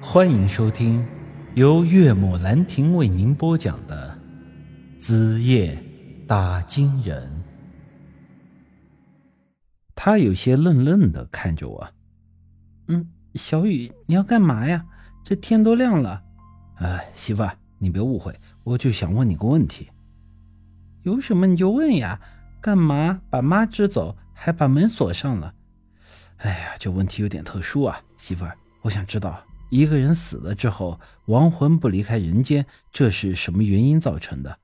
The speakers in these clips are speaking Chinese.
欢迎收听由岳母兰亭为您播讲的《子夜打金人》。他有些愣愣的看着我，嗯，小雨，你要干嘛呀？这天都亮了。哎，媳妇，你别误会，我就想问你个问题。有什么你就问呀？干嘛把妈支走，还把门锁上了？哎呀，这问题有点特殊啊，媳妇儿，我想知道，一个人死了之后，亡魂不离开人间，这是什么原因造成的？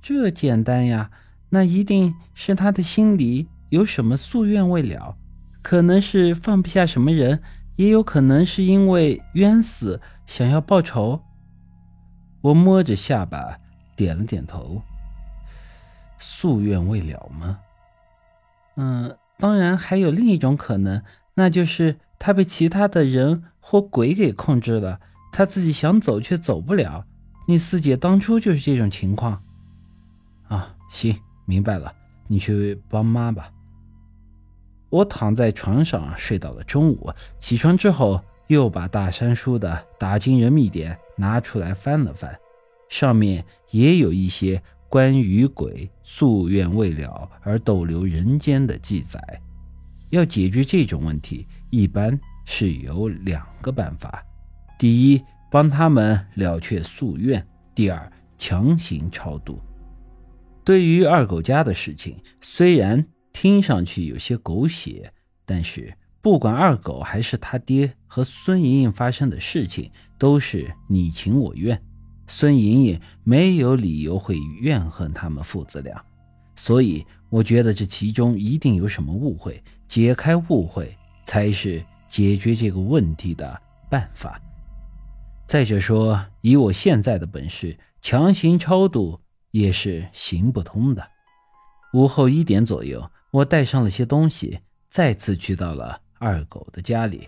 这简单呀，那一定是他的心里有什么夙愿未了，可能是放不下什么人，也有可能是因为冤死想要报仇。我摸着下巴，点了点头。夙愿未了吗？嗯。当然，还有另一种可能，那就是他被其他的人或鬼给控制了，他自己想走却走不了。你四姐当初就是这种情况。啊，行，明白了，你去帮妈吧。我躺在床上睡到了中午，起床之后又把大山叔的《打金人秘典》拿出来翻了翻，上面也有一些。关于鬼夙愿未了而逗留人间的记载，要解决这种问题，一般是有两个办法：第一，帮他们了却夙愿；第二，强行超度。对于二狗家的事情，虽然听上去有些狗血，但是不管二狗还是他爹和孙莹莹发生的事情，都是你情我愿。孙莹莹没有理由会怨恨他们父子俩，所以我觉得这其中一定有什么误会，解开误会才是解决这个问题的办法。再者说，以我现在的本事，强行超度也是行不通的。午后一点左右，我带上了些东西，再次去到了二狗的家里，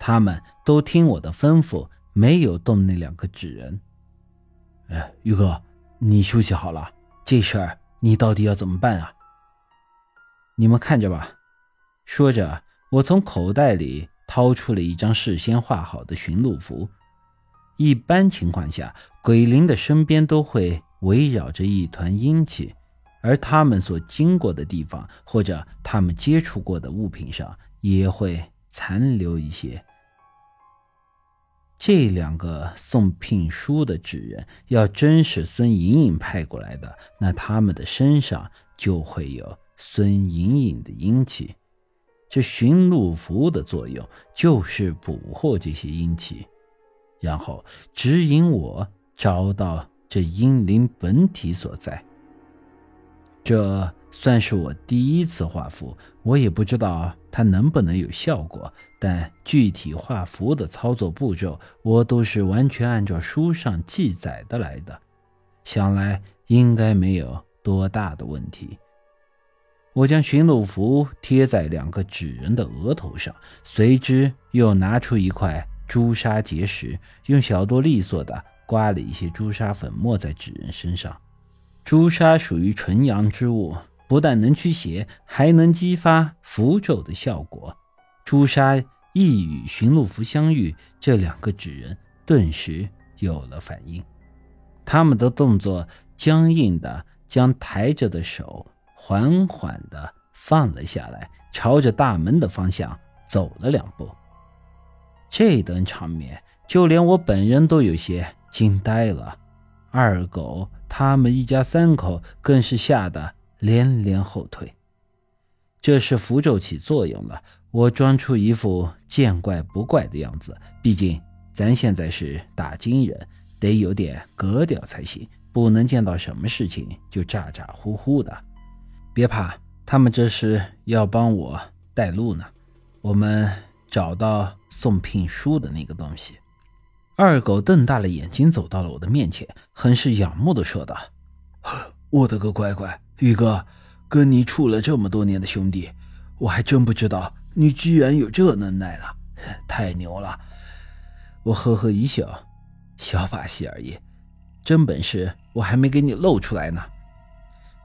他们都听我的吩咐，没有动那两个纸人。哎，于哥，你休息好了，这事儿你到底要怎么办啊？你们看着吧。说着，我从口袋里掏出了一张事先画好的寻路符。一般情况下，鬼灵的身边都会围绕着一团阴气，而他们所经过的地方或者他们接触过的物品上也会残留一些。这两个送聘书的纸人，要真是孙莹莹派过来的，那他们的身上就会有孙莹莹的阴气。这寻路符的作用就是捕获这些阴气，然后指引我找到这阴灵本体所在。这算是我第一次画符，我也不知道它能不能有效果。但具体画符的操作步骤，我都是完全按照书上记载的来的，想来应该没有多大的问题。我将寻路符贴在两个纸人的额头上，随之又拿出一块朱砂结石，用小刀利索的刮了一些朱砂粉末在纸人身上。朱砂属于纯阳之物，不但能驱邪，还能激发符咒的效果。朱砂一与寻路符相遇，这两个纸人顿时有了反应。他们的动作僵硬的，将抬着的手缓缓的放了下来，朝着大门的方向走了两步。这等场面，就连我本人都有些惊呆了。二狗他们一家三口更是吓得连连后退。这是符咒起作用了。我装出一副见怪不怪的样子，毕竟咱现在是打金人，得有点格调才行，不能见到什么事情就咋咋呼呼的。别怕，他们这是要帮我带路呢。我们找到送聘书的那个东西。二狗瞪大了眼睛走到了我的面前，很是仰慕的说道：“我的个乖乖，宇哥，跟你处了这么多年的兄弟，我还真不知道。”你居然有这能耐了，太牛了！我呵呵一笑，小把戏而已，真本事我还没给你露出来呢。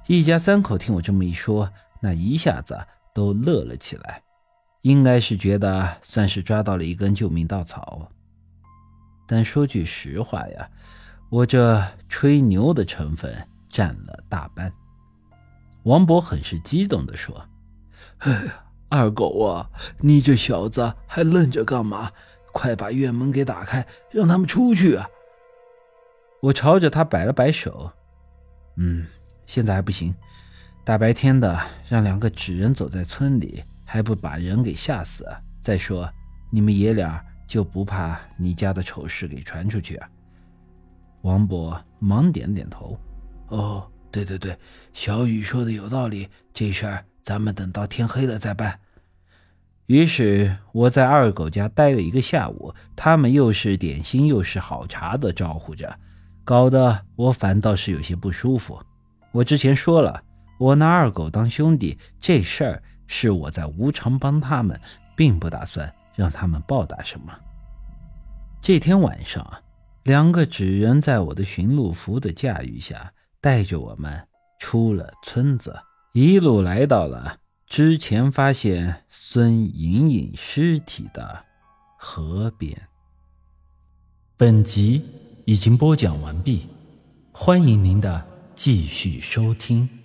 一家三口听我这么一说，那一下子都乐了起来。应该是觉得算是抓到了一根救命稻草。但说句实话呀，我这吹牛的成分占了大半。王博很是激动地说：“哎呀，二狗啊，你这小子还愣着干嘛？快把院门给打开，让他们出去啊！”我朝着他摆了摆手：“嗯，现在还不行。大白天的，让两个纸人走在村里，还不把人给吓死？再说，你们爷俩……”就不怕你家的丑事给传出去啊？王博忙点点头。哦，对对对，小雨说的有道理，这事儿咱们等到天黑了再办。于是我在二狗家待了一个下午，他们又是点心又是好茶的招呼着，搞得我反倒是有些不舒服。我之前说了，我拿二狗当兄弟，这事儿是我在无偿帮他们，并不打算。让他们报答什么？这天晚上，两个纸人在我的巡路服的驾驭下，带着我们出了村子，一路来到了之前发现孙莹莹尸体的河边。本集已经播讲完毕，欢迎您的继续收听。